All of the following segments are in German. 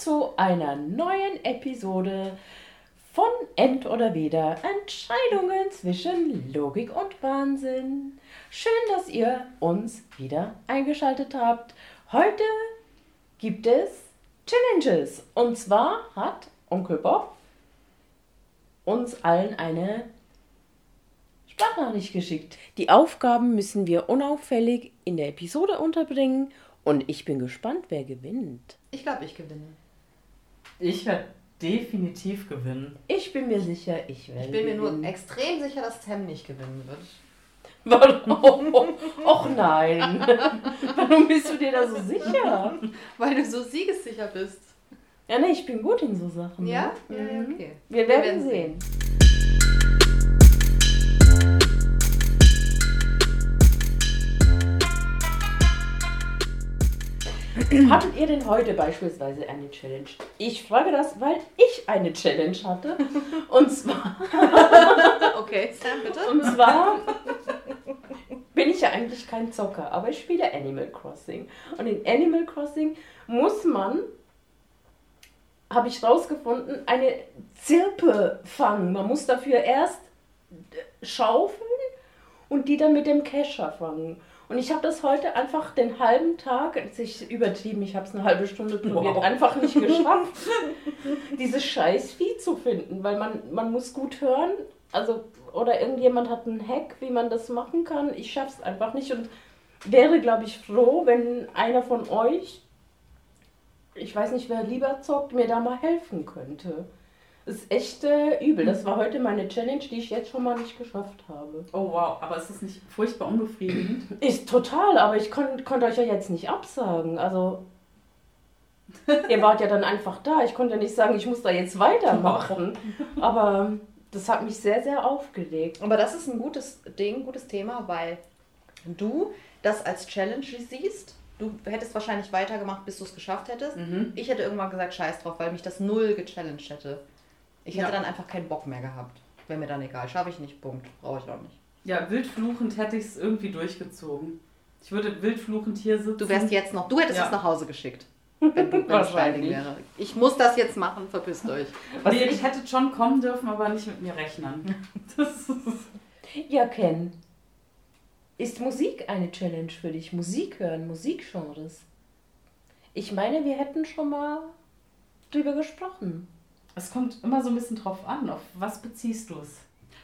zu einer neuen Episode von End oder Weder Entscheidungen zwischen Logik und Wahnsinn. Schön, dass ihr uns wieder eingeschaltet habt. Heute gibt es Challenges. Und zwar hat Onkel Bob uns allen eine Sprachnachricht geschickt. Die Aufgaben müssen wir unauffällig in der Episode unterbringen und ich bin gespannt, wer gewinnt. Ich glaube, ich gewinne. Ich werde definitiv gewinnen. Ich bin mir sicher, ich werde. Ich bin mir nur extrem sicher, dass Sam nicht gewinnen wird. Warum? Och nein. Warum bist du dir da so sicher? Weil du so siegessicher bist. Ja, nee, ich bin gut in so Sachen. Ja? ne? Ja, ja, Mhm. okay. Wir werden sehen. Hattet ihr denn heute beispielsweise eine Challenge? Ich frage das, weil ich eine Challenge hatte. Und zwar, Okay, Sam, bitte. und zwar bin ich ja eigentlich kein Zocker, aber ich spiele Animal Crossing. Und in Animal Crossing muss man, habe ich rausgefunden, eine Zirpe fangen. Man muss dafür erst schaufeln und die dann mit dem Kescher fangen. Und ich habe das heute einfach den halben Tag, ist übertrieben, ich habe es eine halbe Stunde probiert, Wow. einfach nicht geschafft, dieses scheiß Vieh zu finden, weil man, man muss gut hören, also oder irgendjemand hat einen Hack, wie man das machen kann. Ich schaff's einfach nicht und wäre, glaube ich, froh, wenn einer von euch, ich weiß nicht, wer lieber zockt, mir da mal helfen könnte. Ist echt äh, übel. Das war heute meine Challenge, die ich jetzt schon mal nicht geschafft habe. Oh wow, aber ist das nicht furchtbar unbefriedigend? Ist total, aber ich kon konnte euch ja jetzt nicht absagen. Also, ihr wart ja dann einfach da. Ich konnte nicht sagen, ich muss da jetzt weitermachen. Aber das hat mich sehr, sehr aufgeregt. Aber das ist ein gutes Ding, gutes Thema, weil du das als Challenge siehst. Du hättest wahrscheinlich weitergemacht, bis du es geschafft hättest. Mhm. Ich hätte irgendwann gesagt, scheiß drauf, weil mich das null gechallenged hätte. Ich hätte Ja. dann einfach keinen Bock mehr gehabt. Wäre mir dann egal. Schaffe ich nicht, Punkt. Brauche ich auch nicht. Ja, wildfluchend hätte ich es irgendwie durchgezogen. Ich würde wildfluchend hier sitzen. Du wärst jetzt noch, du hättest Ja. es nach Hause geschickt. Wenn, du, wenn es Wahrscheinlich. Wäre. Ich muss das jetzt machen, verpisst euch. Was nee, ich- ich hätte schon kommen dürfen, aber nicht mit mir rechnen. Das ist, Ja, Ken. Ist Musik eine Challenge für dich? Musik hören, Musikgenres? Ich meine, wir hätten schon mal drüber gesprochen. Es kommt immer so ein bisschen drauf an. Auf was beziehst du es?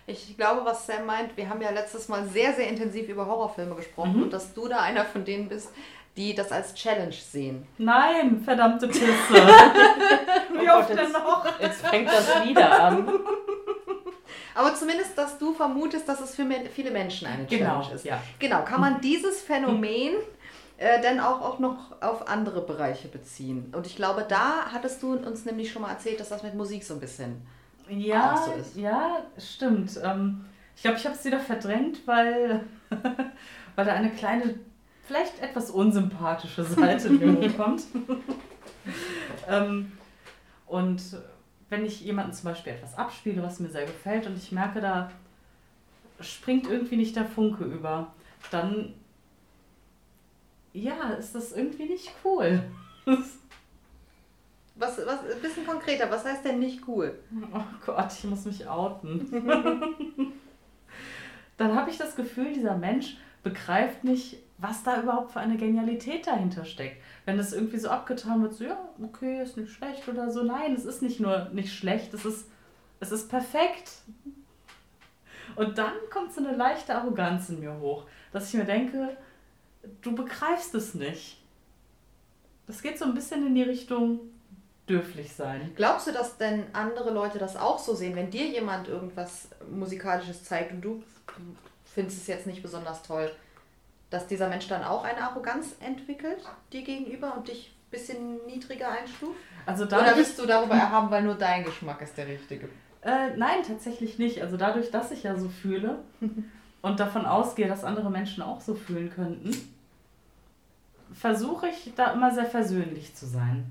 Ich glaube, was Sam meint, wir haben ja letztes Mal sehr, sehr intensiv über Horrorfilme gesprochen Mhm. und dass du da einer von denen bist, die das als Challenge sehen. Nein, verdammte Pisse. Wie Oh oft denn jetzt- noch? Jetzt fängt das wieder an. Aber zumindest, dass du vermutest, dass es für viele Menschen eine Challenge Genau, ist. ja. Genau, kann man dieses Phänomen äh, dann auch, auch noch auf andere Bereiche beziehen. Und ich glaube, da hattest du uns nämlich schon mal erzählt, dass das mit Musik so ein bisschen Ja, auch so ist. ja, stimmt. Ähm, ich glaube, ich habe es wieder verdrängt, weil, weil da eine kleine, vielleicht etwas unsympathische Seite mir hochkommt. ähm, und wenn ich jemanden zum Beispiel etwas abspiele, was mir sehr gefällt und ich merke, da springt irgendwie nicht der Funke über, dann ja, ist das irgendwie nicht cool. Was, was, ein bisschen konkreter, was heißt denn nicht cool? Oh Gott, ich muss mich outen. Dann habe ich das Gefühl, dieser Mensch begreift nicht, was da überhaupt für eine Genialität dahinter steckt. Wenn das irgendwie so abgetan wird, so ja, okay, ist nicht schlecht oder so. Nein, es ist nicht nur nicht schlecht, es ist, es ist perfekt. Und dann kommt so eine leichte Arroganz in mir hoch, dass ich mir denke, du begreifst es nicht. Das geht so ein bisschen in die Richtung dürflich sein. Glaubst du, dass denn andere Leute das auch so sehen, wenn dir jemand irgendwas Musikalisches zeigt und du findest es jetzt nicht besonders toll, dass dieser Mensch dann auch eine Arroganz entwickelt dir gegenüber und dich ein bisschen niedriger einstuft? Also Oder bist du darüber erhaben, weil nur dein Geschmack ist der richtige? Äh, nein, tatsächlich nicht. Also dadurch, dass ich ja so fühle und davon ausgehe, dass andere Menschen auch so fühlen könnten, versuche ich da immer sehr versöhnlich zu sein.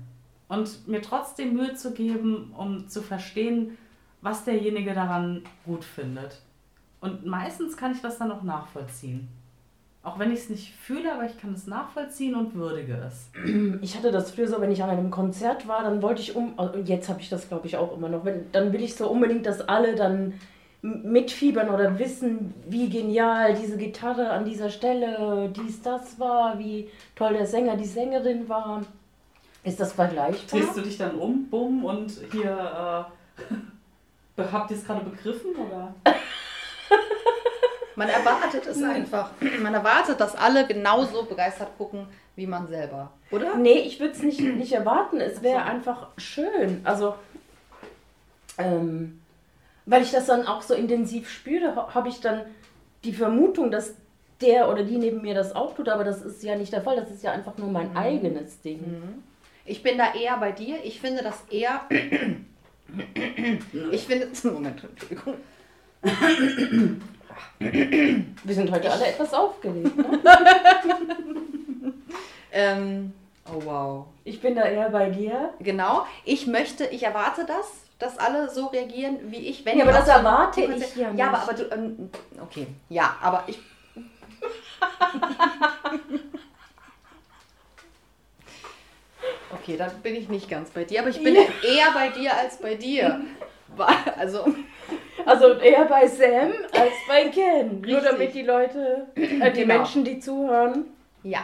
Und mir trotzdem Mühe zu geben, um zu verstehen, was derjenige daran gut findet. Und meistens kann ich das dann auch nachvollziehen. Auch wenn ich es nicht fühle, aber ich kann es nachvollziehen und würdige es. Ich hatte das früher so, wenn ich an einem Konzert war, dann wollte ich um, also jetzt habe ich das glaube ich auch immer noch, wenn, dann will ich so unbedingt, dass alle dann mitfiebern oder wissen, wie genial diese Gitarre an dieser Stelle, dies, das war, wie toll der Sänger, die Sängerin war. Ist das vergleichbar? Drehst du dich dann um, bumm, und hier, äh, habt ihr es gerade begriffen, oder? Man erwartet es einfach. Man erwartet, dass alle genauso begeistert gucken wie man selber. Oder? Nee, ich würde es nicht, nicht erwarten. Es wäre einfach schön. Also, ähm, weil ich das dann auch so intensiv spüre, ha- habe ich dann die Vermutung, dass der oder die neben mir das auch tut, aber das ist ja nicht der Fall. Das ist ja einfach nur mein eigenes Ding. Ich bin da eher bei dir. Ich finde das eher. Ich finde. Moment, Entschuldigung. Wir sind heute alle etwas aufgelegt. Ne? Ähm, oh wow. Ich bin da eher bei dir. Genau. Ich möchte, ich erwarte das, dass alle so reagieren wie ich. Wenn Ja, aber das so- erwarte Ja, ich ja Ja, aber, aber du. Ähm, okay. Ja, aber ich. Okay, dann bin ich nicht ganz bei dir, aber ich bin eher bei dir als bei dir. Also, Also eher bei Sam als bei Ken. Nur Richtig. damit die Leute, äh, die Genau. Menschen, die zuhören. ja.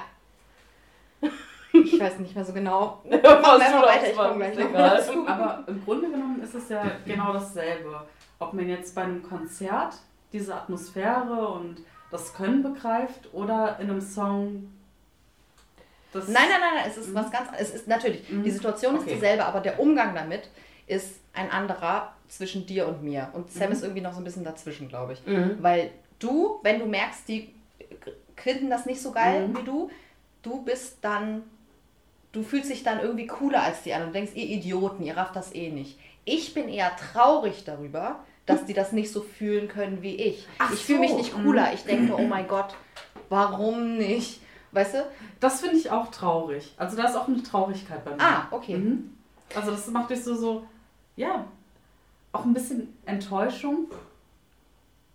Ich weiß nicht mehr so genau. Was Machen wir du einfach weiter, ich komme gleich noch. Aber im Grunde genommen ist es ja genau dasselbe. Ob man jetzt bei einem Konzert diese Atmosphäre und das Können begreift oder in einem Song das Nein, nein, nein, nein, es ist was ganz Es ist natürlich, Mhm. die Situation ist Okay. dieselbe, aber der Umgang damit ist ein anderer zwischen dir und mir. Und Sam Mhm. ist irgendwie noch so ein bisschen dazwischen, glaube ich. Mhm. Weil du, wenn du merkst, die finden das nicht so geil Mhm. wie du, du bist dann, du fühlst dich dann irgendwie cooler als die anderen. Du denkst, ihr Idioten, ihr rafft das eh nicht. Ich bin eher traurig darüber, dass die das nicht so fühlen können wie ich. Ach ich fühle mich so, nicht mhm. cooler. Ich denke, oh mein Gott, warum nicht? Weißt du? Das finde ich auch traurig. Also da ist auch eine Traurigkeit bei mir. Ah, okay. Mhm. Also das macht dich so, so, ja, auch ein bisschen Enttäuschung.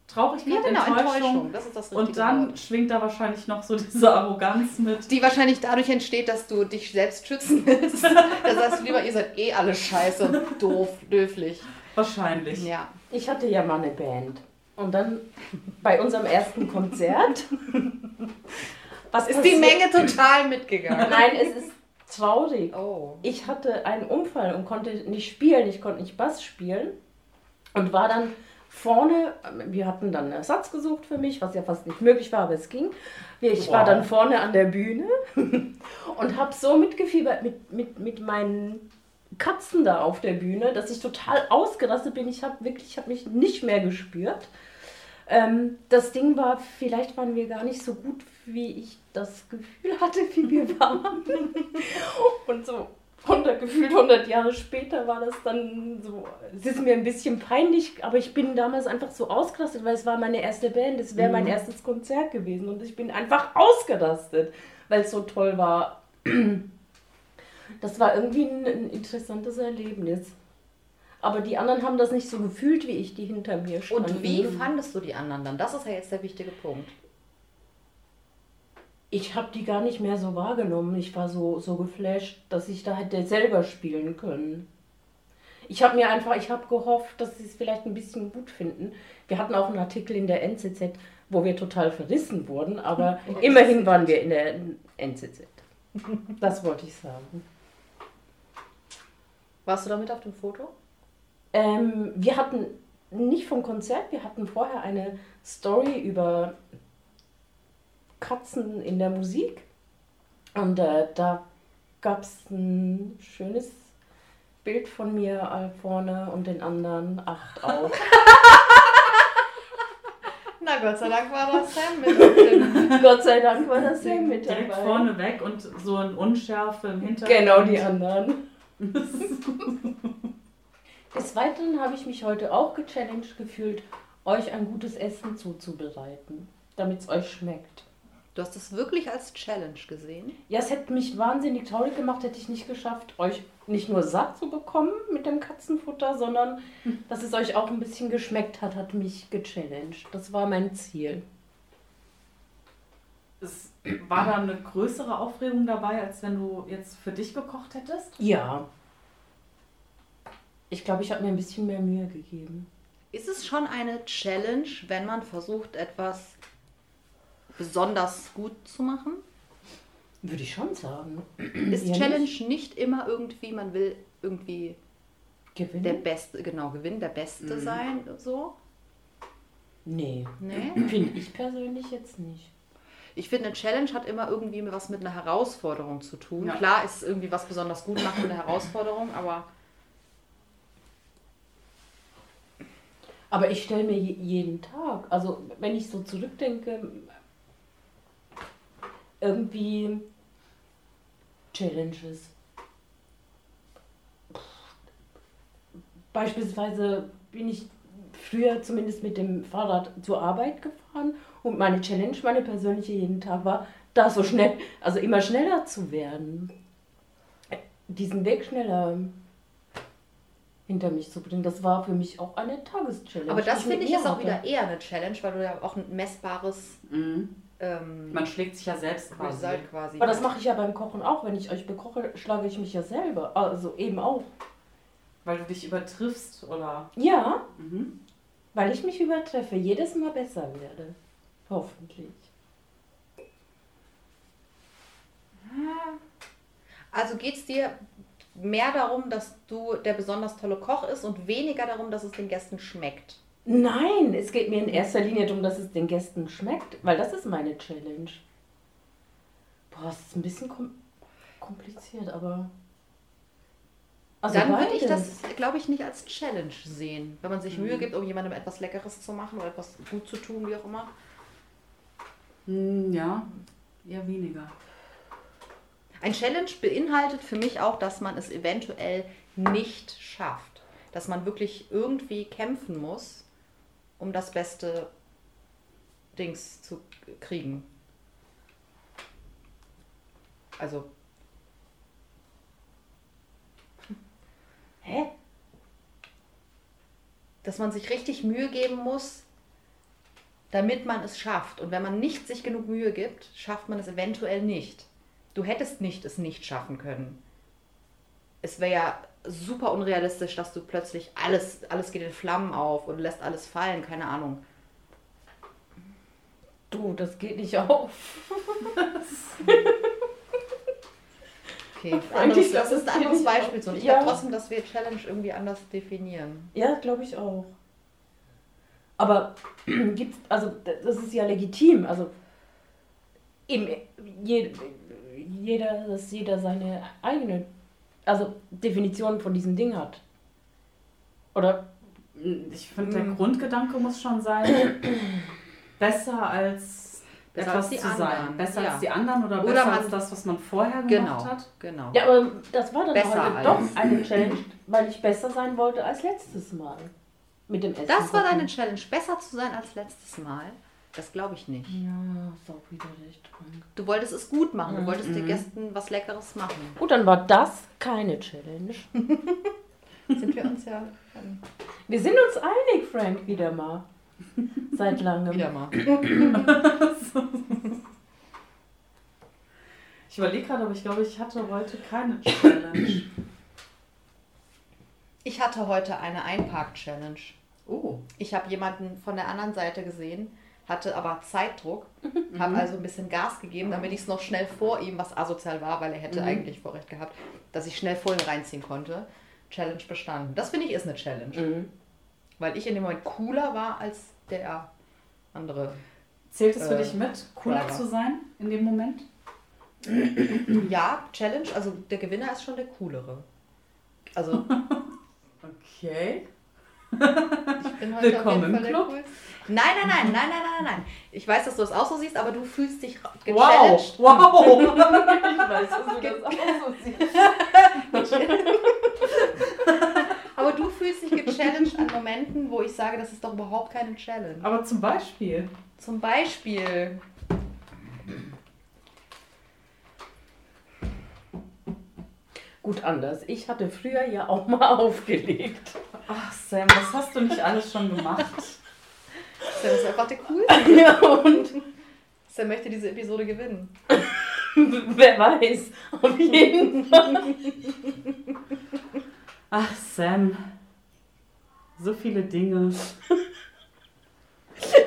Traurigkeit, Ja, genau, Enttäuschung. Enttäuschung. Das ist das richtige Und dann Wort. schwingt da wahrscheinlich noch so diese Arroganz mit. Die wahrscheinlich dadurch entsteht, dass du dich selbst schützen willst. da sagst du lieber, ihr seid eh alle scheiße und doof, döflich. Wahrscheinlich. Ja. Ich hatte ja mal eine Band. Und dann bei unserem ersten Konzert. Was Ist die Menge total mitgegangen. Nein, es ist traurig. Oh. Ich hatte einen Unfall und konnte nicht spielen. Ich konnte nicht Bass spielen. Und war dann vorne, wir hatten dann einen Ersatz gesucht für mich, was ja fast nicht möglich war, aber es ging. Ich war dann vorne an der Bühne und habe so mitgefiebert mit, mit, mit meinen Katzen da auf der Bühne, dass ich total ausgerastet bin. Ich habe wirklich, ich habe mich nicht mehr gespürt. Ähm, das Ding war, vielleicht waren wir gar nicht so gut, wie ich das Gefühl hatte, wie wir waren. Und so 100, gefühlt 100 Jahre später war das dann so, es ist mir ein bisschen peinlich, aber ich bin damals einfach so ausgerastet, weil es war meine erste Band, es wäre mein Mhm. erstes Konzert gewesen und ich bin einfach ausgerastet, weil es so toll war. Das war irgendwie ein, ein interessantes Erlebnis. Aber die anderen haben das nicht so gefühlt, wie ich, die hinter mir standen. Und wie fandest du die anderen dann? Das ist ja jetzt der wichtige Punkt. Ich habe die gar nicht mehr so wahrgenommen. Ich war so, so geflasht, dass ich da hätte selber spielen können. Ich habe mir einfach, ich habe gehofft, dass sie es vielleicht ein bisschen gut finden. Wir hatten auch einen Artikel in der NZZ, wo wir total verrissen wurden, aber immerhin waren wir in der NZZ. Das wollte ich sagen. Warst du damit auf dem Foto? Ähm, wir hatten nicht vom Konzert, wir hatten vorher eine Story über Katzen in der Musik. Und äh, da gab es ein schönes Bild von mir äh, vorne und den anderen acht auch. Na Gott sei Dank war das Sam mit drin. Gott sei Dank war das ja mit Direkt dabei. vorne weg und so ein Unschärfe im Hintergrund. Genau die anderen. Des Weiteren habe ich mich heute auch gechallenged gefühlt, euch ein gutes Essen zuzubereiten, damit es euch schmeckt. Du hast es wirklich als Challenge gesehen? Ja, es hätte mich wahnsinnig traurig gemacht, hätte ich nicht geschafft, euch nicht nur satt zu bekommen mit dem Katzenfutter, sondern dass es euch auch ein bisschen geschmeckt hat, hat mich gechallenged. Das war mein Ziel. es war da eine größere Aufregung dabei, als wenn du jetzt für dich gekocht hättest? Ja. Ich glaube, ich habe mir ein bisschen mehr Mühe gegeben. Ist es schon eine Challenge, wenn man versucht, etwas besonders gut zu machen? Würde ich schon sagen. Ist Ja, Challenge nicht. nicht immer irgendwie, man will irgendwie Gewinnen? der Beste, genau, gewinnen, der Beste Mhm. sein, so? nee. Nee? Finde ich persönlich jetzt nicht. Ich finde, eine Challenge hat immer irgendwie was mit einer Herausforderung zu tun. Ja. Klar ist irgendwie was besonders gut macht eine Herausforderung, aber Aber ich stelle mir je- jeden Tag, also wenn ich so zurückdenke, irgendwie Challenges. Beispielsweise bin ich früher zumindest mit dem Fahrrad zur Arbeit gefahren und meine Challenge, meine persönliche jeden Tag war, da so schnell, also immer schneller zu werden. Diesen Weg schneller hinter mich zu bringen. Das war für mich auch eine Tageschallenge. Aber das finde ich ist auch wieder eher eine Challenge, weil du ja auch ein messbares Mhm. Ähm, Man schlägt sich ja selbst quasi. Quasi. Aber das mache ich ja beim Kochen auch. Wenn ich euch bekoche, schlage ich mich ja selber. Also eben auch. Weil du dich übertriffst oder. Ja, Mhm. weil ich mich übertreffe, jedes Mal besser werde. Hoffentlich. Also geht es dir mehr darum, dass du der besonders tolle Koch ist und weniger darum, dass es den Gästen schmeckt. Nein, es geht mir in erster Linie darum, dass es den Gästen schmeckt, weil das ist meine Challenge. Boah, es ist ein bisschen kom kompliziert, aber. Also Dann würde ich das, glaube ich, nicht als Challenge sehen. Wenn man sich Mühe Mhm. gibt, um jemandem etwas Leckeres zu machen oder etwas gut zu tun, wie auch immer. Hm, Ja, eher weniger. Ein Challenge beinhaltet für mich auch, dass man es eventuell nicht schafft. Dass man wirklich irgendwie kämpfen muss, um das beste Dings zu kriegen. Also, Hä? dass man sich richtig Mühe geben muss, damit man es schafft. Und wenn man nicht sich genug Mühe gibt, schafft man es eventuell nicht. Du hättest nicht es nicht schaffen können. Es wäre ja super unrealistisch, dass du plötzlich alles, alles geht in Flammen auf und lässt alles fallen, keine Ahnung. Du, das geht nicht auf. Okay, Eigentlich, anderes, das das ist ein anderes Beispiel. Und ich Ja. glaube trotzdem, dass wir Challenge irgendwie anders definieren. Ja, glaube ich auch. Aber gibt's, also das ist ja legitim. Also eben, je, jeder, dass jeder seine eigene, also Definition von diesem Ding hat. Oder Ich finde, der Mhm. Grundgedanke muss schon sein, besser als Besser etwas als die zu sein. anderen, Besser ja. als die anderen oder, Oder besser als das, was man vorher gemacht Genau, hat. genau. ja, aber das war dann Besser doch eine Challenge, weil ich besser sein wollte als letztes Mal mit dem Essen. Das war deine Challenge, besser zu sein als letztes Mal. Das glaube ich nicht. Ja, ist auch wieder recht. Frank. Du wolltest es gut machen, du Mhm. wolltest den Gästen was Leckeres machen. Gut, dann war das keine Challenge. Sind wir uns ja ähm, Wir sind uns einig, Frank, wieder mal. Seit langem. wieder mal. Ich überlege gerade, aber ich glaube, ich hatte heute keine Challenge. Ich hatte heute eine Einpark-Challenge. Oh. Ich habe jemanden von der anderen Seite gesehen, hatte aber Zeitdruck, habe also ein bisschen Gas gegeben, damit ich es noch schnell vor ihm, was asozial war, weil er hätte Mhm. eigentlich Vorrecht gehabt, dass ich schnell vor ihn reinziehen konnte. Challenge bestanden. Das finde ich ist eine Challenge, Mhm. weil ich in dem Moment cooler war als der andere. Zählt es für Äh, dich mit, cooler zu sein in dem Moment? Ja, Challenge, also der Gewinner ist schon der coolere. Also Okay. Ich bin heute Willkommen auf jeden im Fall Club. Nein, nein, nein, nein, nein, nein, nein. Ich weiß, dass du es auch so siehst, aber du fühlst dich Wow. gechallenged. Wow. Ich weiß, dass du das auch so siehst. Aber du fühlst dich gechallenged an Momenten, wo ich sage, das ist doch überhaupt keine Challenge. Aber zum Beispiel. Zum Beispiel, Gut anders. Ich hatte früher ja auch mal aufgelegt. Ach Sam, was hast du nicht alles schon gemacht? Sam ist einfach der cool. Ja, und Sam möchte diese Episode gewinnen. Wer weiß. Auf jeden Fall. Ach, Sam. So viele Dinge.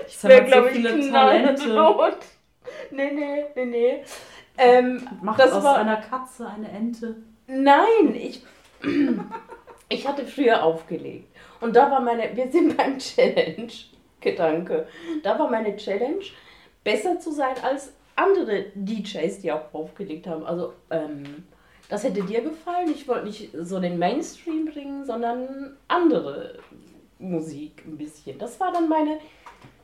Ich wäre, hat so glaube ich, viele knallrot. Nee, nee, nee, nee. Ähm, Macht das aus war- einer Katze eine Ente. Nein, ich, ich hatte früher aufgelegt. Und da war meine, wir sind beim Challenge-Gedanke. Da war meine Challenge, besser zu sein als andere DJs, die auch aufgelegt haben. Also, ähm, das hätte dir gefallen. Ich wollte nicht so den Mainstream bringen, sondern andere Musik ein bisschen. Das war dann meine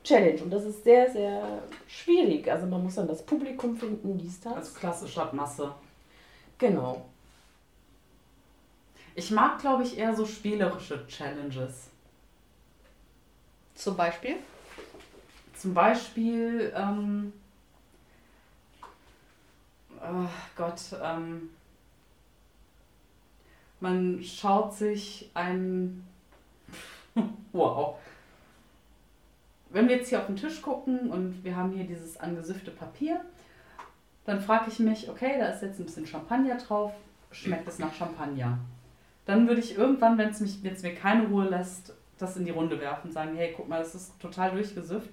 Challenge. Und das ist sehr, sehr schwierig. Also, man muss dann das Publikum finden, dies, das. Als Klasse statt Masse. Genau. Ich mag, glaube ich, eher so spielerische Challenges. Zum Beispiel. Zum Beispiel, ähm, oh Gott, ähm, man schaut sich ein, wow. Wenn wir jetzt hier auf den Tisch gucken und wir haben hier dieses angesüffte Papier, dann frage ich mich, okay, da ist jetzt ein bisschen Champagner drauf, schmeckt es nach Champagner? Dann würde ich irgendwann, wenn es mich jetzt mir keine Ruhe lässt, das in die Runde werfen und sagen, hey, guck mal, das ist total durchgesüfft.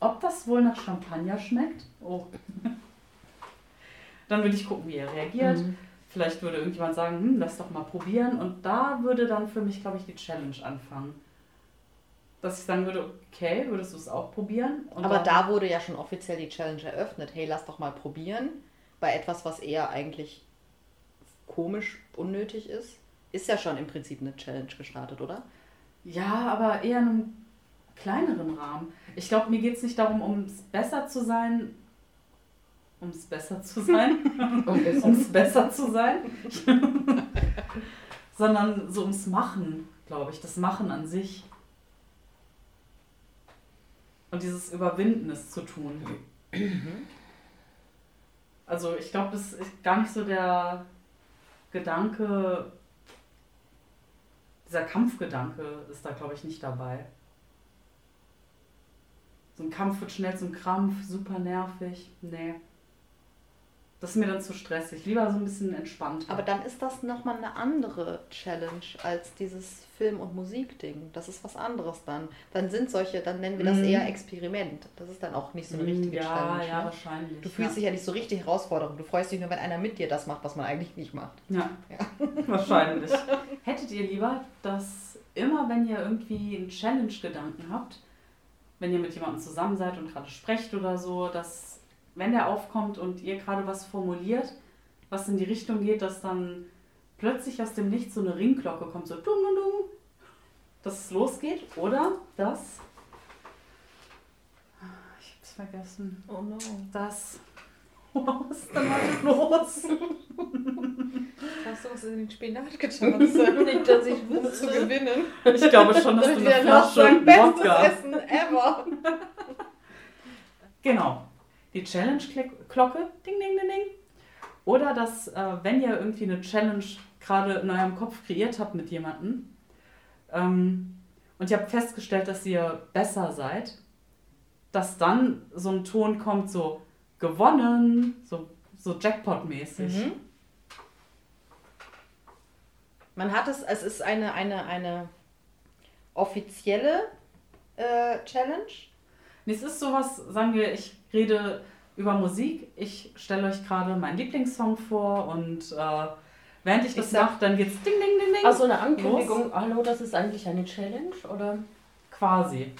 Ob das wohl nach Champagner schmeckt? Oh. Dann würde ich gucken, wie er reagiert. Mhm. Vielleicht würde irgendjemand sagen, hm, lass doch mal probieren. Und da würde dann für mich, glaube ich, die Challenge anfangen. Dass ich sagen würde, okay, würdest du es auch probieren? Und Aber da wurde ja schon offiziell die Challenge eröffnet. Hey, lass doch mal probieren. Bei etwas, was eher eigentlich komisch, unnötig ist. Ist ja schon im Prinzip eine Challenge gestartet, oder? Ja, aber eher in einem kleineren Rahmen. Ich glaube, mir geht es nicht darum, um es besser zu sein. Um es besser zu sein. Um es besser zu sein. Sondern so ums Machen, glaube ich. Das Machen an sich. Und dieses Überwinden es zu tun. Also ich glaube, das ist gar nicht so der Gedanke, dieser Kampfgedanke ist da, glaube ich, nicht dabei. So ein Kampf wird schnell zum Krampf, super nervig. Nee. Das ist mir dann zu stressig. Lieber so ein bisschen entspannt. Aber dann ist das nochmal eine andere Challenge als dieses Film- und Musikding. Das ist was anderes dann. Dann sind solche, dann nennen wir das Mhm. eher Experiment. Das ist dann auch nicht so eine richtige ja, Challenge. ja, ne? wahrscheinlich. Du fühlst ja. dich ja nicht so richtig Herausforderung. Du freust dich nur, wenn einer mit dir das macht, was man eigentlich nicht macht. Ja, wahrscheinlich. Hättet ihr lieber, dass immer, wenn ihr irgendwie einen Challenge-Gedanken habt, wenn ihr mit jemandem zusammen seid und gerade sprecht oder so, dass, wenn der aufkommt und ihr gerade was formuliert, was in die Richtung geht, dass dann plötzlich aus dem Nichts so eine Ringglocke kommt, so dung, dung, dung, dass es losgeht? Oder dass. Ich hab's vergessen. Oh no. Das. Was ist denn heute los? Hast du was in den Spinat getan? nicht, dass ich wüsste. zu gewinnen. Ich glaube schon, dass du eine Flasche sagen, bestes Wodka. Essen ever. Genau. Die Challenge-Glocke, ding, ding, ding, ding. Oder dass, äh, wenn ihr irgendwie eine Challenge gerade in eurem Kopf kreiert habt mit jemandem ähm, und ihr habt festgestellt, dass ihr besser seid, dass dann so ein Ton kommt, so gewonnen, so, so Jackpot-mäßig. Mhm. Man hat es, es ist eine, eine, eine offizielle äh, Challenge. Nee, Es ist sowas, sagen wir, ich rede über Musik, ich stelle euch gerade meinen Lieblingssong vor und äh, während ich das mache, dann geht's ding, ding, ding, ding. Also eine Ankündigung, hallo, das ist eigentlich eine Challenge, oder? Quasi.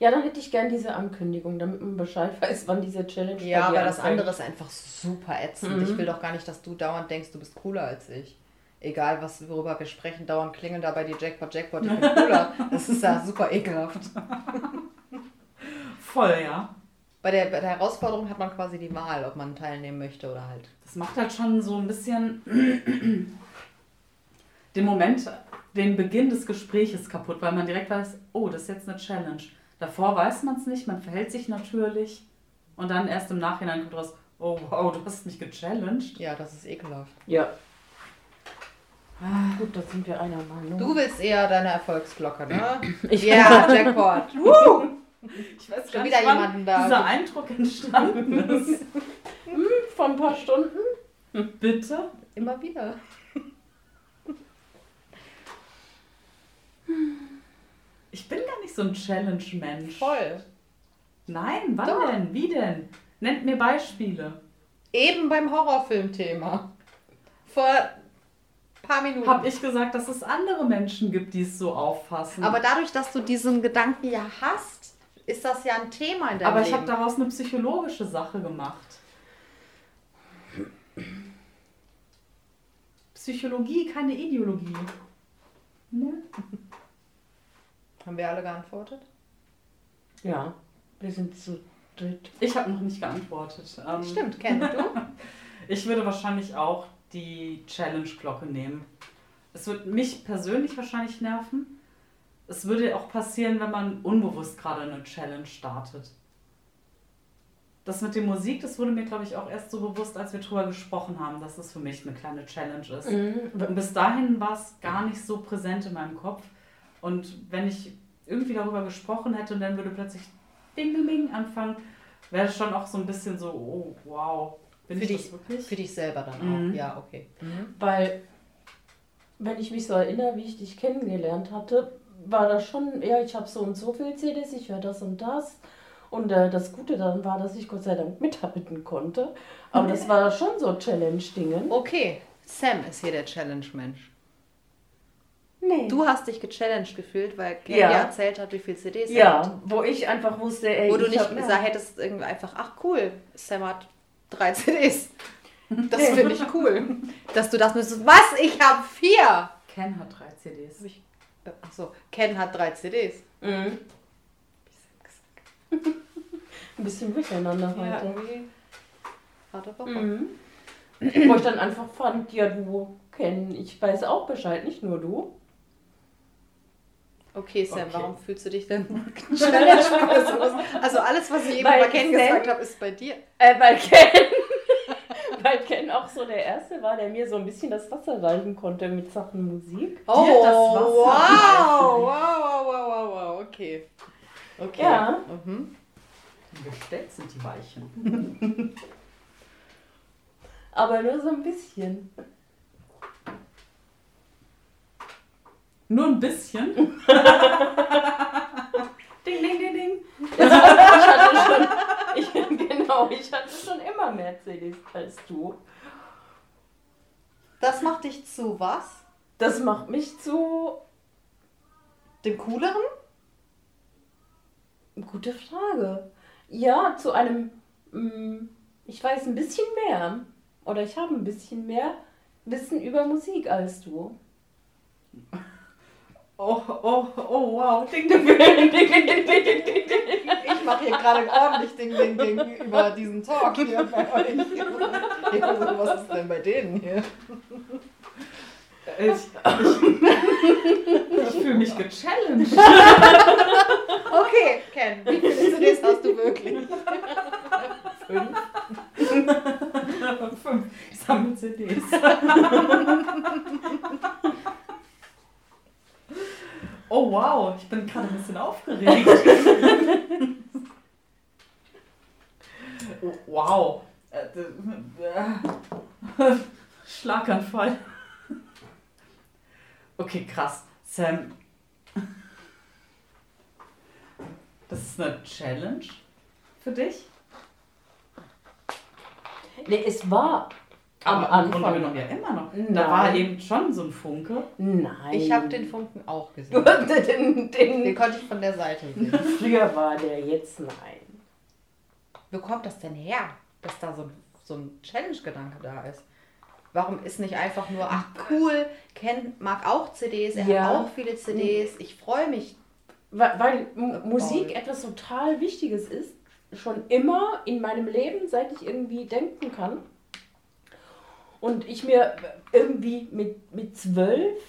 Ja, dann hätte ich gern diese Ankündigung, damit man Bescheid weiß, wann diese Challenge bei Ja, aber das andere ist einfach super ätzend. Mhm. Ich will doch gar nicht, dass du dauernd denkst, du bist cooler als ich. Egal, was, worüber wir sprechen, dauernd klingeln da bei dir Jackpot, Jackpot, ich bin cooler. Das ist ja super ekelhaft. Voll, ja. Bei der, bei der Herausforderung hat man quasi die Wahl, ob man teilnehmen möchte oder halt. Das macht halt schon so ein bisschen den Moment, den Beginn des Gespräches kaputt, weil man direkt weiß, oh, das ist jetzt eine Challenge. Davor weiß man es nicht, man verhält sich natürlich und dann erst im Nachhinein kommt raus, oh wow, du hast mich gechallenged. Ja, das ist ekelhaft. Ja. Gut, da sind wir einer Meinung. Du willst eher deine Erfolgsglocke, ne? ich Ja, Jackpot. Woo! Ich weiß Schon gar wieder nicht, wann da. dieser Eindruck entstanden ist. Vor ein paar Stunden. Bitte? Immer wieder. Ich bin gar nicht so ein Challenge-Mensch. Voll. Nein, wann Doch. denn? Wie denn? Nennt mir Beispiele. Eben beim Horrorfilmthema. Vor ein paar Minuten. Habe ich gesagt, dass es andere Menschen gibt, die es so auffassen. Aber dadurch, dass du diesen Gedanken ja hast, ist das ja ein Thema in deinem Aber ich habe daraus eine psychologische Sache gemacht. Psychologie, keine Ideologie. Ne? Haben wir alle geantwortet? Ja, wir sind zu dritt. Ich habe noch nicht geantwortet. Ähm, Stimmt, Ken, du? Ich würde wahrscheinlich auch die Challenge-Glocke nehmen. Es wird mich persönlich wahrscheinlich nerven. Es würde auch passieren, wenn man unbewusst gerade eine Challenge startet. Das mit der Musik, das wurde mir, glaube ich, auch erst so bewusst, als wir drüber gesprochen haben, dass es für mich eine kleine Challenge ist. Und bis dahin war es gar nicht so präsent in meinem Kopf. Und wenn ich irgendwie darüber gesprochen hätte und dann würde plötzlich Ding, Ding, Ding anfangen, wäre es schon auch so ein bisschen so, oh, wow. Bin Für ich dich, das wirklich? für dich selber dann Mhm. auch. Ja, okay. Weil, wenn ich mich so erinnere, wie ich dich kennengelernt hatte, war das schon, ja, ich habe so und so viel CDs, ich höre das und das. Und äh, das Gute daran war, dass ich Gott sei Dank mithalten konnte. Aber das war schon so Challenge-Dingen. Okay, Sam ist hier der Challenge-Mensch. Nee. Du hast dich gechallenged gefühlt, weil Ken Ja. dir erzählt hat, wie viel CDs er ja, hat. wo ich einfach wusste, ey, Wo du ich nicht hab- gesagt hättest, irgendwie einfach, ach cool, Sam hat drei CDs. Das finde ich cool. Dass du das müsstest. Was? Ich habe vier! Ken hat drei CDs. Achso, Ken hat drei CDs. Mhm. Ein bisschen durcheinander Ja, heute. irgendwie. Harte Woche. Mhm. Wo ich dann einfach fand, ja, du kennen, ich weiß auch Bescheid, nicht nur du. Okay, Sam, Okay. warum fühlst du dich denn also alles, was ich eben über Ken gesagt habe, ist bei dir. Äh, weil Ken, weil Ken auch so der Erste war, der mir so ein bisschen das Wasser reichen konnte mit Sachen Musik. Oh, das Wasser wow, wow, wow, wow, wow, wow, okay. Okay. Ja. Mhm. Gestellt sind die Weichen. Aber nur so ein bisschen. Nur ein bisschen. ding, ding, ding, ding. Ich hatte schon, ich, genau, ich hatte schon immer mehr CDs als du. Das macht dich zu was? Das macht mich zu. Dem cooleren? Gute Frage. Ja, zu einem. mm, Ich weiß ein bisschen mehr. Oder ich habe ein bisschen mehr Wissen über Musik als du. Oh, oh, oh, wow. Ding, ding, Ich mache hier gerade ordentlich Ding, Ding, Ding über diesen Talk hier bei euch. Was ist denn bei denen hier? Ich, ich, ich fühle mich gechallenged. Okay, Ken, wie viele CDs hast du wirklich? Fünf. Fünf. Ich sammle CDs. Oh wow, ich bin gerade ein bisschen aufgeregt. Oh, wow. Schlaganfall. Okay, krass. Sam. Das ist eine Challenge für dich? Nee, es war am Anfang. genommen ja immer noch. Nein. Da war eben schon so ein Funke. Nein. Ich habe den Funken auch gesehen. den, Den den. konnte ich von der Seite sehen. Früher war der, jetzt nein. Wo kommt das denn her, dass da so, so ein Challenge-Gedanke da ist? Warum ist nicht einfach nur, ach cool, Ken mag auch CDs, er Ja. hat auch viele CDs, ich freue mich. Weil, weil Äh, Musik etwas total Wichtiges ist, schon immer in meinem Leben, seit ich irgendwie denken kann. Und ich mir irgendwie mit, mit zwölf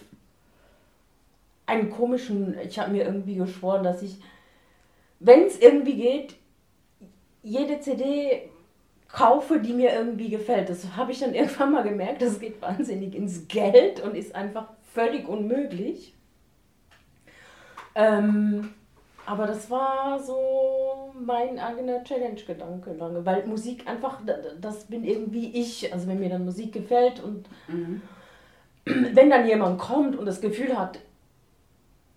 einen komischen, ich habe mir irgendwie geschworen, dass ich, wenn es irgendwie geht, jede CD kaufe, die mir irgendwie gefällt. Das habe ich dann irgendwann mal gemerkt, das geht wahnsinnig ins Geld und ist einfach völlig unmöglich. Ähm, Aber das war so mein eigener Challenge-Gedanke lange, weil Musik einfach, da- da- das bin irgendwie ich. Also wenn mir dann Musik gefällt und Mhm. wenn dann jemand kommt und das Gefühl hat,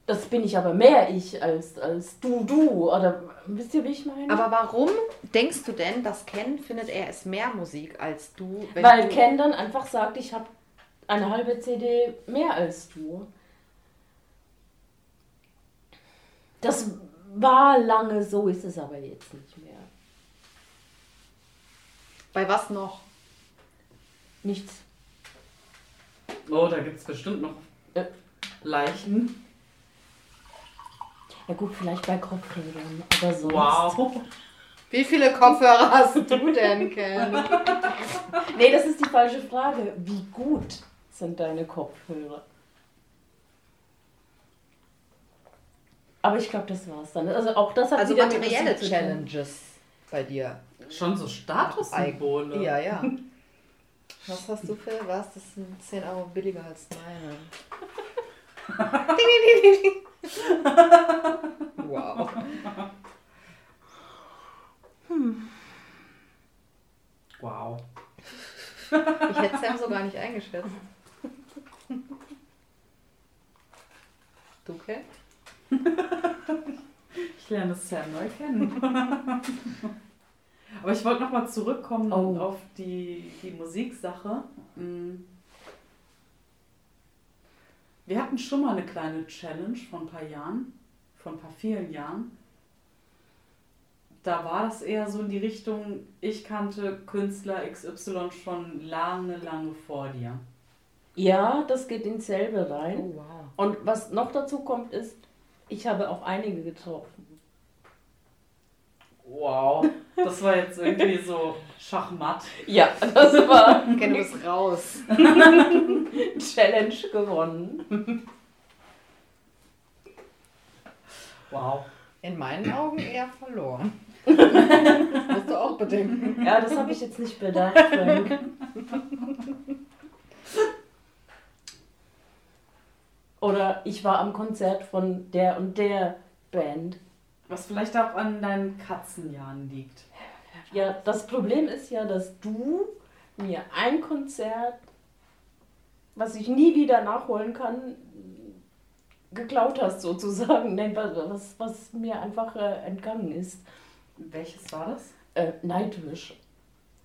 das bin ich aber mehr ich als, als du, du. Oder wisst ihr, wie ich meine? Aber warum denkst du denn, dass Ken findet, er ist mehr Musik als du? weil du Ken dann einfach sagt, ich habe eine halbe CD mehr als du. Das war lange so, ist es aber jetzt nicht mehr. Bei was noch? Nichts. Oh, da gibt es bestimmt noch Äh. Leichen. Ja gut, vielleicht bei Kopfhörern, aber sonst. Wow. Wie viele Kopfhörer hast du denn, Ken? Nee, das ist die falsche Frage. Wie gut sind deine Kopfhörer? Aber ich glaube, das war's dann. Also auch das hat Also wieder materielle. Challenges bei dir. Schon so Statussymbole. Ja, ja. Was hast du für was? Das sind 10 Euro billiger als meine. ding, ding. wow. Wow. Ich hätte Sam so gar nicht eingeschätzt. Du, Ken? Ich lerne es sehr neu kennen. Aber ich wollte nochmal zurückkommen Oh. auf die, die Musiksache. Mm. Wir hatten schon mal eine kleine Challenge vor ein paar Jahren, vor ein paar vielen Jahren. Da war das eher so in die Richtung, ich kannte Künstler XY schon lange, lange vor dir. Ja, das geht ins selbe rein. Oh, wow. Und was noch dazu kommt, ist, ich habe auch einige getroffen. Wow, das war jetzt irgendwie so Schachmatt. Ja, das war Ken, du bist raus. Challenge gewonnen. Wow. In meinen Augen eher verloren. Das musst du auch bedenken. Ja, das habe ich jetzt nicht bedacht, Frank. Oder ich war am Konzert von der und der Band. Was vielleicht auch an deinen Katzenjahren liegt. Ja, das Problem ist ja, dass du mir ein Konzert, was ich nie wieder nachholen kann, geklaut hast sozusagen. Nein, was, was, mir einfach äh, entgangen ist. Welches war das? Äh, Nightwish.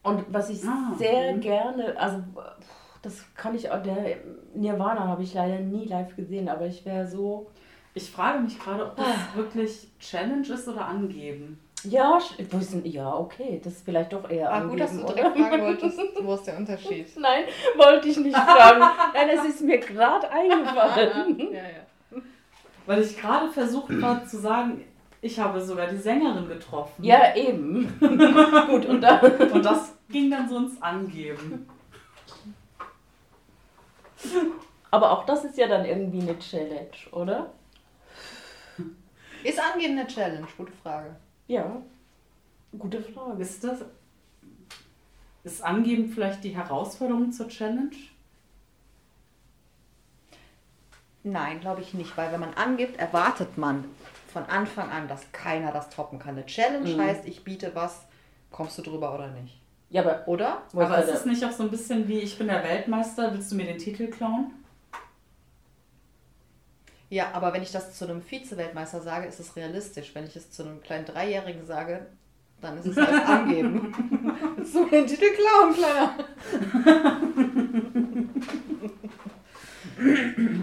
Und was ich Ah, sehr mhm. gerne, also das kann ich auch, der Nirvana habe ich leider nie live gesehen, aber ich wäre so, Ich frage mich gerade, ob das wirklich Challenge ist oder angeben. ja, ja, okay, das ist vielleicht doch eher Ah, gut, dass du direkt fragen wolltest, wo ist der Unterschied? Nein, wollte ich nicht fragen. Nein, es ist mir gerade eingefallen. Ja, ja. Weil ich gerade versucht war zu sagen, ich habe sogar die Sängerin getroffen. Ja, eben. Gut, und dann. Und das ging dann so ins Angeben. Aber auch das ist ja dann irgendwie eine Challenge, oder? Ist angeben eine Challenge? Gute Frage. Ja. Gute Frage. Ist das. Ist Angeben vielleicht die Herausforderung zur Challenge? Nein, glaube ich nicht, weil wenn man angibt, erwartet man von Anfang an, dass keiner das toppen kann. Eine Challenge Mhm. heißt, ich biete was, kommst du drüber oder nicht? Ja, aber. Oder? Aber ist es nicht auch so ein bisschen wie, ich bin der Weltmeister, willst du mir den Titel klauen? Ja, aber wenn ich das zu einem Vize-Weltmeister sage, ist es realistisch. Wenn ich es zu einem kleinen Dreijährigen sage, dann ist es als angeben. Willst du mir den Titel klauen, Kleiner?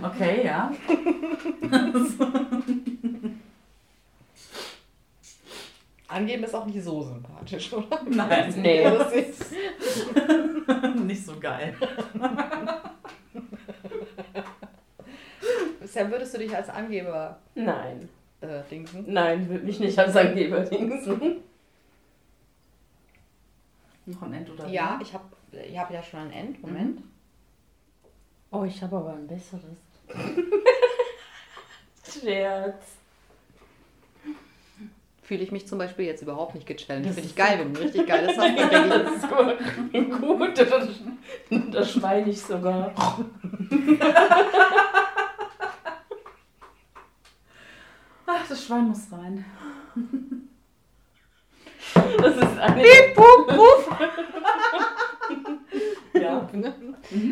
Okay, ja. Angeben ist auch nicht so sympathisch, oder? Nein, Nee. Das ist, nicht so geil. Bisher würdest du dich als Angeber Nein. äh, dingsen. Nein, würde mich nicht als Angeber dingsen. Noch ein End oder Ja, ich habe ich hab ja schon ein End. Moment. Oh, ich habe aber ein besseres. Scherz. Fühle ich mich zum Beispiel jetzt überhaupt nicht gechallenged. Das Finde ich geil, wenn ein richtig geiles. Dann denke Das ist gut. gut. Das, das schweine ich sogar. Ach, das Schwein muss rein. Das ist eine. ja. Ne?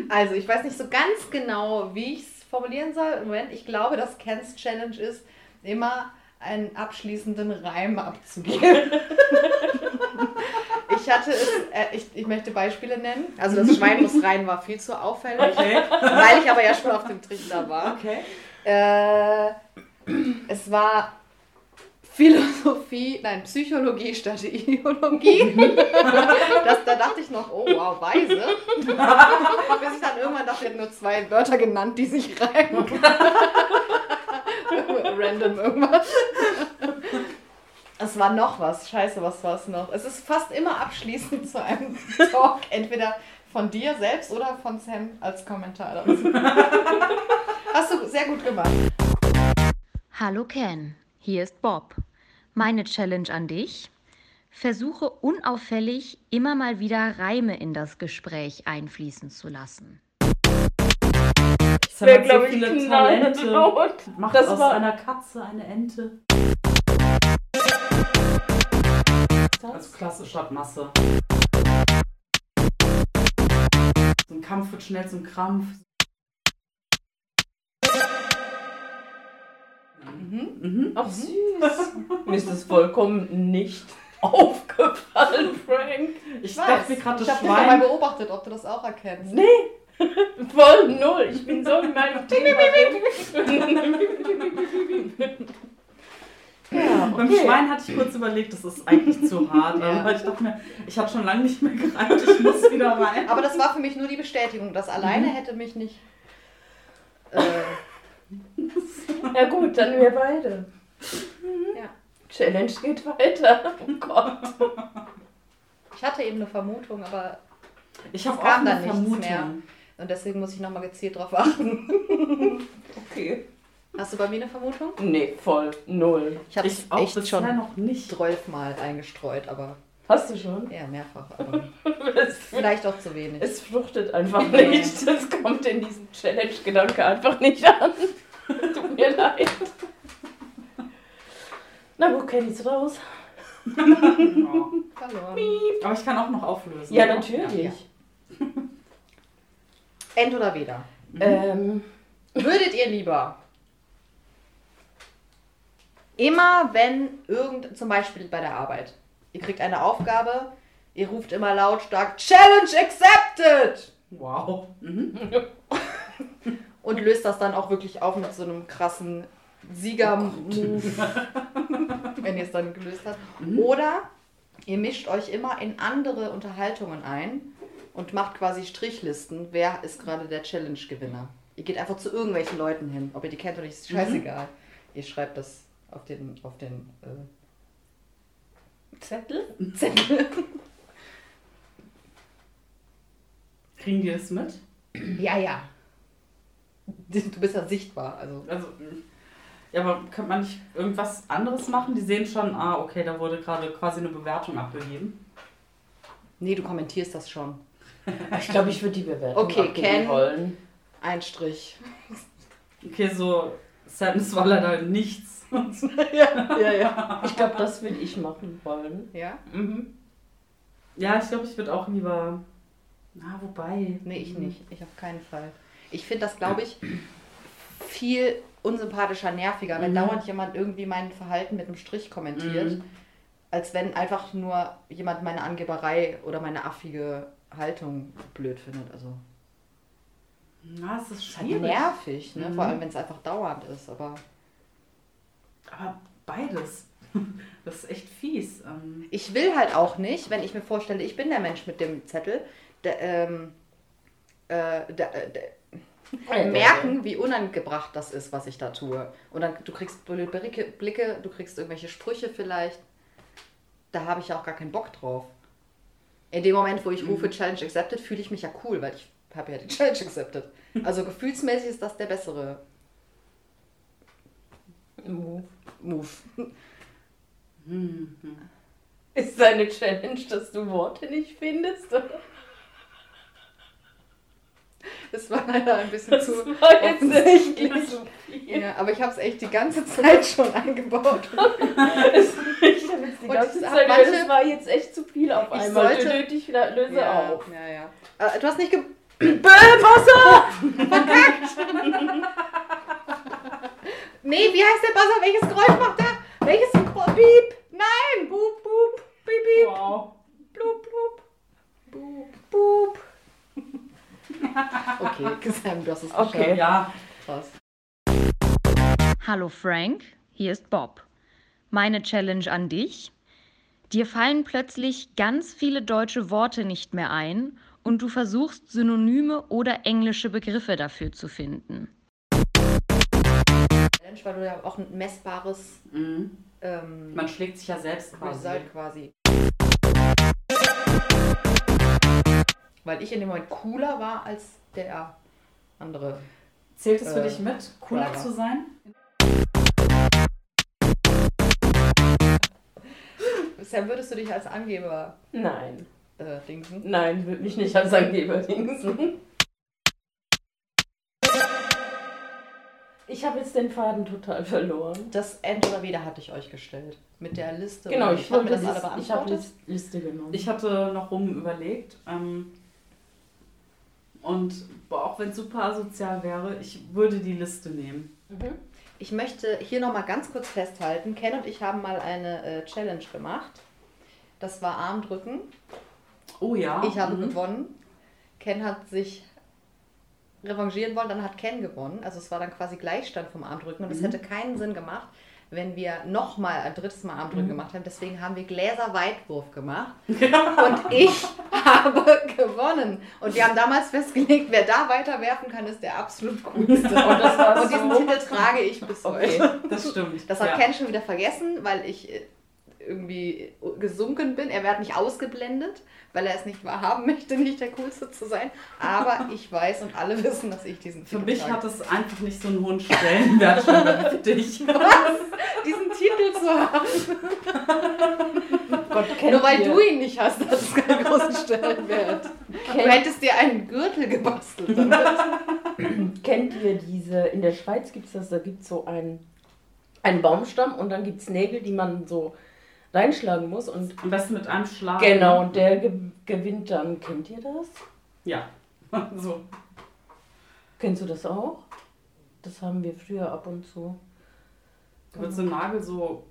Also, ich weiß nicht so ganz genau, wie ich es formulieren soll. Im Moment, ich glaube, dass Kens Challenge ist, immer einen abschließenden Reim abzugeben. ich hatte es, äh, ich, ich möchte Beispiele nennen. Also, das Schwein muss rein war viel zu auffällig, Okay. weil ich aber ja schon auf dem Trichter war. Okay. Äh, es war Philosophie, nein, Psychologie statt Ideologie. das, da dachte ich noch, oh wow, weise. Bis ich dann irgendwann dachte, ich hätte nur zwei Wörter genannt, die sich reimen. Random irgendwas. Es war noch was. Scheiße, was war es noch? Es ist fast immer abschließend zu einem Talk, entweder von dir selbst oder von Sam als Kommentar. Hast du sehr gut gemacht. Hallo Ken, hier ist Bob. Meine Challenge an dich. Versuche unauffällig immer mal wieder Reime in das Gespräch einfließen zu lassen. Das Wäre, so glaube ich, viele. Talente. Macht Das aus war- einer Katze eine Ente. Also Klasse statt Masse. So ein Kampf wird schnell zum Krampf. Mhm. Ach süß. Mir ist das vollkommen nicht aufgefallen, Frank. Ich weiß. dachte mir gerade, Ich das habe dich mal Schwein. beobachtet, ob du das auch erkennst. Nee. Voll null. Ich bin so in meinem. Ja, Beim okay. Schwein hatte ich kurz überlegt, das ist eigentlich zu hart. Ja. Aber ich dachte mir, ich habe schon lange nicht mehr gereimt, ich muss wieder rein. Aber das war für mich nur die Bestätigung. Das alleine hätte mich nicht. Äh, Ja gut, dann wir beide. ja. Challenge geht weiter. Oh Gott. Ich hatte eben eine Vermutung, aber. Ich habe auch kam eine Vermutung. mehr. Und deswegen muss ich nochmal gezielt drauf achten. Okay. Hast du bei mir eine Vermutung? Nee, voll. Null. Ich habe es auch echt schon noch nicht. zwölfmal eingestreut, aber Hast du schon? eher mehrfach. Aber vielleicht auch zu wenig. es fruchtet einfach nicht. Das kommt in diesem Challenge-Gedanke einfach nicht an. Tut mir leid. Na gut, Kenny's raus. Ja. Verloren. Aber ich kann auch noch auflösen. Ja, oder? natürlich. End oder weder. Ähm, Würdet ihr lieber immer, wenn irgend, zum Beispiel bei der Arbeit, ihr kriegt eine Aufgabe, ihr ruft immer lautstark Challenge accepted Wow. Mhm. und löst das dann auch wirklich auf mit so einem krassen Sieger-Move, wenn ihr es dann gelöst habt. Oder ihr mischt euch immer in andere Unterhaltungen ein und macht quasi Strichlisten, wer ist gerade der Challenge-Gewinner. Ihr geht einfach zu irgendwelchen Leuten hin, ob ihr die kennt oder nicht, ist scheißegal. Ihr schreibt das auf den, auf den äh, Zettel? Zettel. Kriegen die das mit? Ja, ja. Du bist ja sichtbar, also. Also, ja, aber könnte man nicht irgendwas anderes machen? Die sehen schon, ah, okay, da wurde gerade quasi eine Bewertung abgegeben. Nee, du kommentierst das schon. Ich glaube, ich würde die Bewertung Okay, Ken. wollen. Ein Strich. Okay, so, Sadness war leider nichts. ja, ja, ja. Ich glaube, das will ich machen wollen. Ja? Mhm. Ja, ich glaube, ich würde auch lieber. Na, wobei. Nee, ich nicht. Ich auf keinen Fall. Ich finde das, glaube ich, viel unsympathischer, nerviger, wenn Mhm. dauernd jemand irgendwie mein Verhalten mit einem Strich kommentiert, Mhm. als wenn einfach nur jemand meine Angeberei oder meine affige Haltung blöd findet. Also, Na, es ist es ist halt schwierig. nervig, ne? Mhm. vor allem wenn es einfach dauernd ist. Aber Aber beides. Das ist echt fies. Ähm, ich will halt auch nicht, wenn ich mir vorstelle, ich bin der Mensch mit dem Zettel, der, ähm, äh, der, äh, der, merken, wie unangebracht das ist, was ich da tue. Und dann, du kriegst blöde Blicke, Blicke, du kriegst irgendwelche Sprüche vielleicht. Da habe ich ja auch gar keinen Bock drauf. In dem Moment, wo ich rufe Challenge accepted, fühle ich mich ja cool, weil ich habe ja die Challenge accepted. Also gefühlsmäßig ist das der bessere Move. Move. hm, Ist deine Challenge, dass du Worte nicht findest? Oder? Das war leider ein bisschen zu war jetzt offensichtlich. zu viel. Ja, aber ich habe es echt die ganze Zeit schon eingebaut. Es- Ich habe jetzt die Und ganze ich Zeit, manche- das war jetzt echt zu viel auf Ich einmal. sollte- Sollte, ich wieder löse ja, auf. ja, ja. Äh, du hast nicht ge Wasser! Nee, wie heißt der Buzzer? Welches Geräusch macht er? Welches Geräusch? Piep! Nein! Boop, boop, piep, piep. Wow. Blub, blub. Boop, boop. Okay, Sam, du hast es Okay. geschafft. Ja, Krass. Hallo Frank, hier ist Bob. Meine Challenge an dich. Dir fallen plötzlich ganz viele deutsche Worte nicht mehr ein und du versuchst Synonyme oder englische Begriffe dafür zu finden. Challenge, weil du ja auch ein messbares mhm. ähm, man schlägt sich ja selbst quasi. Quasi. Weil ich in dem Moment cooler war als der andere. Zählt es für Äh, dich mit, cooler zu sein? Sam, würdest du dich als Angeber Nein. äh, dingsen? Nein, würde mich nicht als Angeber dingsen. Ich habe jetzt den Faden total verloren. Das Entweder wieder hatte ich euch gestellt. Mit der Liste. Genau, ich wollte wir das alle Ich habe beantwortet? Liste genommen. Ich hatte noch rum überlegt. Ähm, und boah, auch wenn es super asozial wäre, ich würde die Liste nehmen. Mhm. Ich möchte hier nochmal ganz kurz festhalten. Ken und ich haben mal eine äh, Challenge gemacht. Das war Armdrücken. Oh ja. Ich habe mhm. gewonnen. Ken hat sich revanchieren wollen, dann hat Ken gewonnen. Also es war dann quasi Gleichstand vom Armdrücken und es Mhm. hätte keinen Sinn gemacht, wenn wir nochmal ein drittes Mal Armdrücken Mhm. gemacht haben. Deswegen haben wir Gläserweitwurf gemacht und ich habe gewonnen. Und wir haben damals festgelegt, wer da weiter werfen kann, ist der absolut coolste. Und das Und diesen so. Titel trage ich bis Okay. heute. Das stimmt. Das hat ja. Ken schon wieder vergessen, weil ich äh, irgendwie gesunken bin. Er wird nicht ausgeblendet, weil er es nicht wahrhaben möchte, nicht der Coolste zu sein. Aber ich weiß und alle wissen, dass ich diesen Für Titel mich trage. hat es einfach nicht so einen hohen Stellenwert für dich. diesen Titel zu haben. Gott, kennt Nur weil ihr, du ihn nicht hast, hat es keinen großen Stellenwert. Du kennt, hättest dir einen Gürtel gebastelt damit. kennt ihr diese, in der Schweiz gibt es das, da gibt es so einen, einen Baumstamm und dann gibt es Nägel, die man so reinschlagen muss und Am besten mit einem Schlag. genau, und der ge gewinnt dann. Kennt ihr das? Ja. So. Kennst du das auch? Das haben wir früher ab und zu. Da wird so ein Nagel so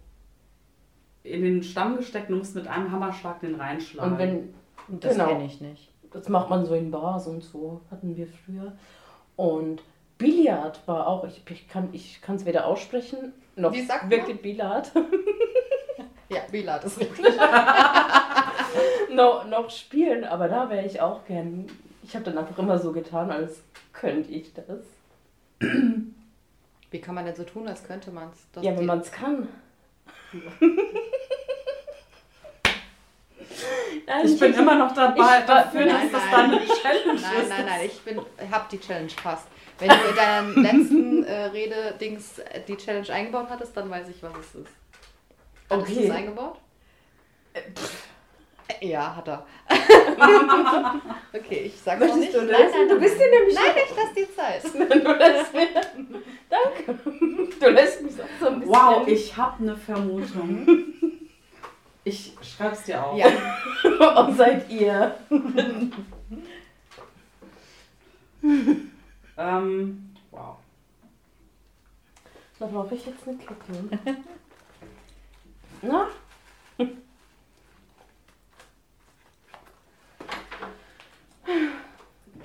in den Stamm gesteckt und musst mit einem Hammerschlag den reinschlagen. Und wenn, Das genau, kenne ich nicht. das macht man so in Bars und so, hatten wir früher. Und Billard war auch, ich, ich kann es weder aussprechen, noch Wie sagt man? wirklich Billard, Ja, Bila, das ist richtig. noch, noch spielen, aber da wäre ich auch gern. Ich habe dann einfach immer so getan, als könnte ich das. Wie kann man denn so tun, als könnte man es? ja, wenn man es kann. Nein, ich bin immer noch dabei, ich dafür, Nein, dass das nein. dann eine Challenge Nein, ist. nein, nein, ich bin, hab die Challenge fast. Wenn du in deinem letzten äh, Rede-Dings äh, die Challenge eingebaut hattest, dann weiß ich, was es ist. Hattest Okay. du es eingebaut? Äh, Ja, hat er. okay, ich sag noch Möchtest nicht. du nein, nein, Du nein, bist dir nämlich Nein, ich lass dir Zeit. Du lässt mir. Danke. Du lässt mich auch so ein bisschen. Wow, ich habe eine Vermutung. Ich schreib's dir auf. Ja, Und seid ihr. Ähm, wow. Da brauche ich jetzt eine Kette. Na?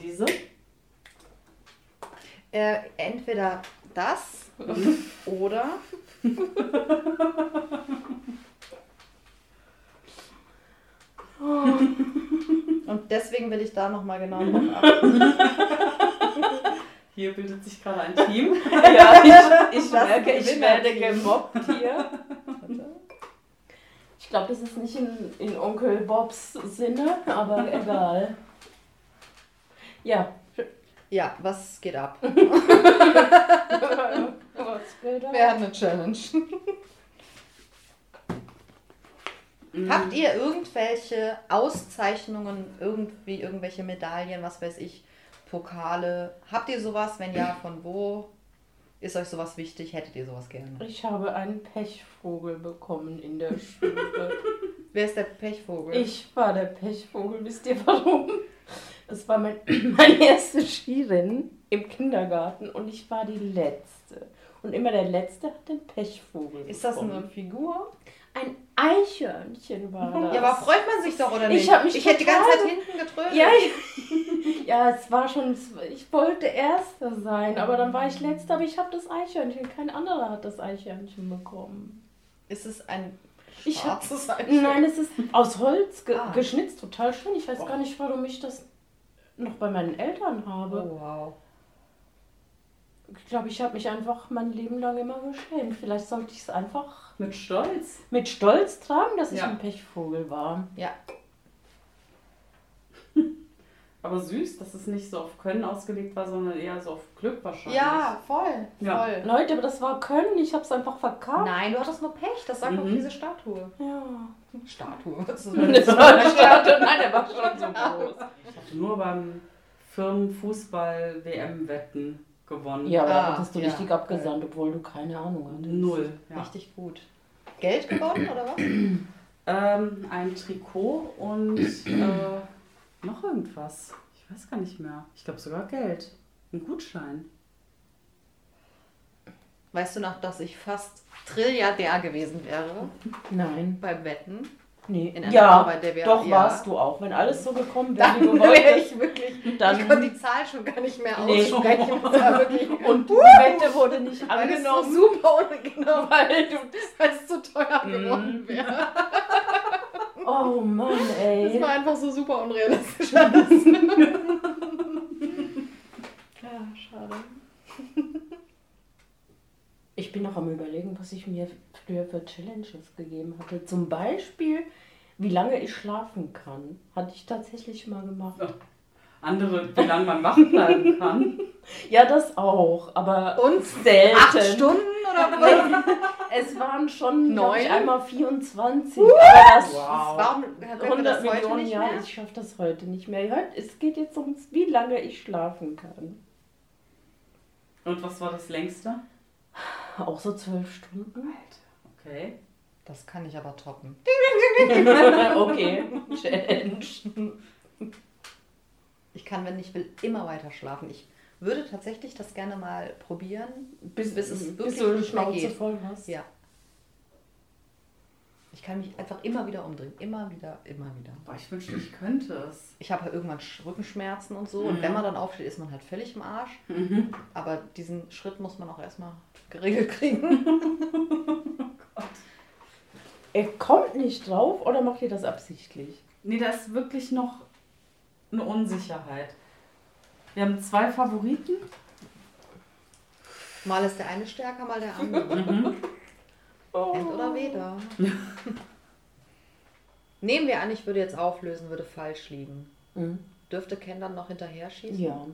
Diese? äh, entweder das oder und deswegen will ich da nochmal genau drauf achten. Hier bildet sich gerade ein Team. Ja, ich, ich merke, ich werde gemobbt hier. Ich glaube, das ist nicht in, in Onkel Bobs Sinne, aber egal. Ja. Ja, was geht ab? Was will da? Wir haben eine Challenge. Habt ihr irgendwelche Auszeichnungen, irgendwie irgendwelche Medaillen, was weiß ich, Pokale. Habt ihr sowas? Wenn ja, von wo? Ist euch sowas wichtig? Hättet ihr sowas gerne? Ich habe einen Pechvogel bekommen in der Schule. Wer ist der Pechvogel? Ich war der Pechvogel, wisst ihr warum? Das war mein, mein erstes Skirennen im Kindergarten und ich war die Letzte. Und immer der Letzte hat den Pechvogel Ist das bekommen. eine Figur? Ein Eichhörnchen war das. Ja, aber freut man sich doch, oder Ich nicht? hab mich ich hätte die ganze Zeit hinten getrödelt. Ja, ich, ja, es war schon, ich wollte Erster sein, aber dann war ich Letzte, aber ich habe das Eichhörnchen, kein anderer hat das Eichhörnchen bekommen. Ist es ein Ich hab-? Nein, es ist aus Holz ge Ah. geschnitzt, total schön. Ich weiß gar nicht, warum ich das noch bei meinen Eltern habe. Oh, wow. Ich glaube, ich habe mich einfach mein Leben lang immer geschämt. Vielleicht sollte ich es einfach Mit Stolz. mit Stolz tragen, dass ich Ja. ein Pechvogel war. Ja, Aber süß, dass es nicht so auf Können ausgelegt war, sondern eher so auf Glück wahrscheinlich. ja voll. Ja. voll. Leute, aber das war Können, ich habe es einfach verkauft. Nein, du hattest nur Pech. Das sagt doch Mhm. diese Statue. Ja. Statue. Was ist Das war eine Statue. Nein, der war schon so groß. Ich hatte nur beim Firmenfußball-WM-Wetten gewonnen. Ja, aber Ah, da hattest du ja. richtig abgesandt, obwohl du keine Ahnung hattest. Null. Ja. Richtig gut. Geld gewonnen oder was? Ähm, ein Trikot und äh, noch irgendwas. Ich weiß gar nicht mehr. Ich glaube sogar Geld. Ein Gutschein. Weißt du noch, dass ich fast Trilliardär gewesen wäre Nein. beim Wetten? Nee. In einer ja, in der wir- doch ja. warst du auch. Wenn alles so gekommen wäre, wie Dann du wäre wolltest, ich wirklich. dann... ich konnte die Zahl schon gar nicht mehr Nee. aussprechen. War wirklich. Und die Wette wurde nicht weil es so angenommen, super ungenau, weil du... weil es zu teuer Mhm. geworden wäre. Oh Mann, Das ey. war einfach so super unrealistisch. ja, schade. Ich bin noch am überlegen, was ich mir früher für Challenges gegeben hatte. Zum Beispiel, wie lange ich schlafen kann. Hatte ich tatsächlich mal gemacht. Ja. Andere, wie lange man wach bleiben kann. Ja, das auch, aber Und selten. acht Stunden oder was? Es waren schon Neun? einmal 24. Aber das Wow. Warum können wir 100 das heute Millionen nicht Jahre. Ich schaffe das heute nicht mehr. Heute- Es geht jetzt ums, wie lange ich schlafen kann. Und was war das längste? Auch so zwölf Stunden. Okay. Das kann ich aber toppen. okay, Challenge. Ich kann, wenn ich will, immer weiter schlafen. Ich würde tatsächlich das gerne mal probieren. Bis, Bis es bis wirklich du die nicht mehr geht. voll hast. Ja. Ich kann mich einfach immer wieder umdrehen. Immer wieder, immer wieder. Boah, ich wünschte, ich könnte es. Ich habe halt irgendwann Sch- Rückenschmerzen und so. Und Mhm. wenn man dann aufsteht, ist man halt völlig im Arsch. Aber diesen Schritt muss man auch erstmal geregelt kriegen. Er kommt nicht drauf oder macht ihr das absichtlich? Nee, da ist wirklich noch eine Unsicherheit. Wir haben zwei Favoriten. Mal ist der eine stärker, mal der andere. Mhm. Oh. End oder weder. Nehmen wir an, ich würde jetzt auflösen, würde falsch liegen. Mhm. Dürfte Ken dann noch hinterher schießen? Ja.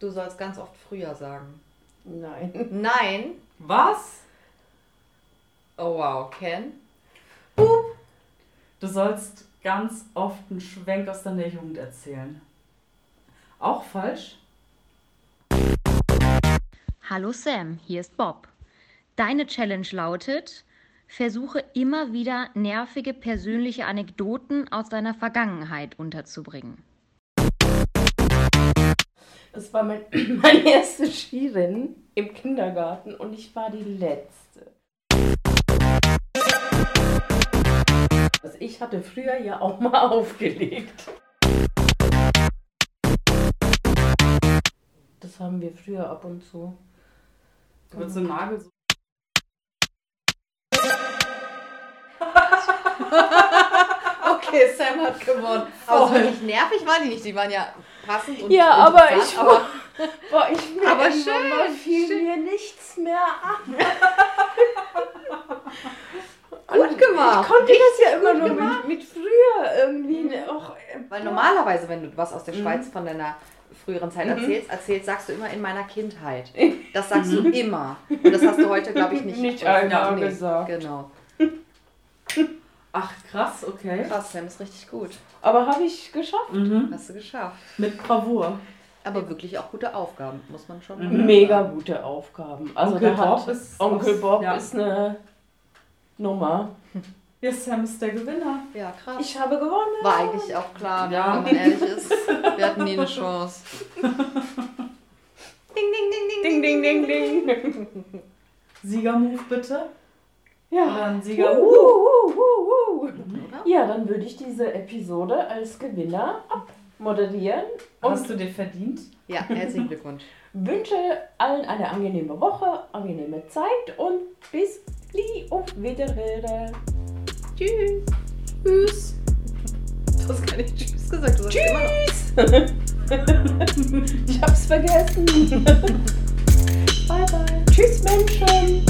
Du sollst ganz oft früher sagen. Nein. Nein. Was? Oh wow, Ken. Du sollst ganz oft einen Schwenk aus deiner Jugend erzählen. Auch falsch? Hallo Sam, hier ist Bob. Deine Challenge lautet, versuche immer wieder nervige persönliche Anekdoten aus deiner Vergangenheit unterzubringen. Das war mein, mein erstes Skirennen im Kindergarten und ich war die Letzte. Also ich hatte früher ja auch mal aufgelegt. Das haben wir früher ab und zu. Du würdest so Nagel so. Okay, Sam hat gewonnen. Aber so wirklich nervig waren die nicht. Die waren ja passend und Ja, aber interessant, ich- aber Boah, ich mir Aber schön, fiel schön. mir nichts mehr an. Gut gemacht. Ich konnte das ja immer nur mit, mit früher irgendwie. ne, Och, äh, Weil normalerweise, wenn du was aus der Mhm. Schweiz von deiner früheren Zeit Mhm. erzählst, erzählst, sagst du immer in meiner Kindheit. Das sagst du immer. Und das hast du heute, glaube ich, nicht. Nicht einmal nee, gesagt. Genau. Ach, krass, okay. Krass, Sam ist richtig gut. Aber habe ich geschafft. Mhm. Hast du geschafft. Mit Bravour. Aber wirklich auch gute Aufgaben, muss man schon Mhm. Mega gute Aufgaben. Also Onkel da hat Bob ist Onkel Bob ja. ist eine Nummer. Ja, Sam ist der Gewinner. Ja, krass. Ich habe gewonnen. War eigentlich auch klar, Ja. wenn man ehrlich ist. Wir hatten nie eine Chance. Ding, ding, ding, Ding, ding, ding, ding. Siegermove bitte. Ja. Ein Sieger. Uh, uh, uh, uh. Ja, dann würde ich diese Episode als Gewinner abmoderieren Hast du dir verdient? Ja, herzlichen Glückwunsch. wünsche allen eine angenehme Woche, angenehme Zeit und bis die auf Wiederhören. Tschüss. Tschüss. Du hast gar nicht Tschüss gesagt. Du noch. Ich hab's vergessen. bye bye. Tschüss Menschen.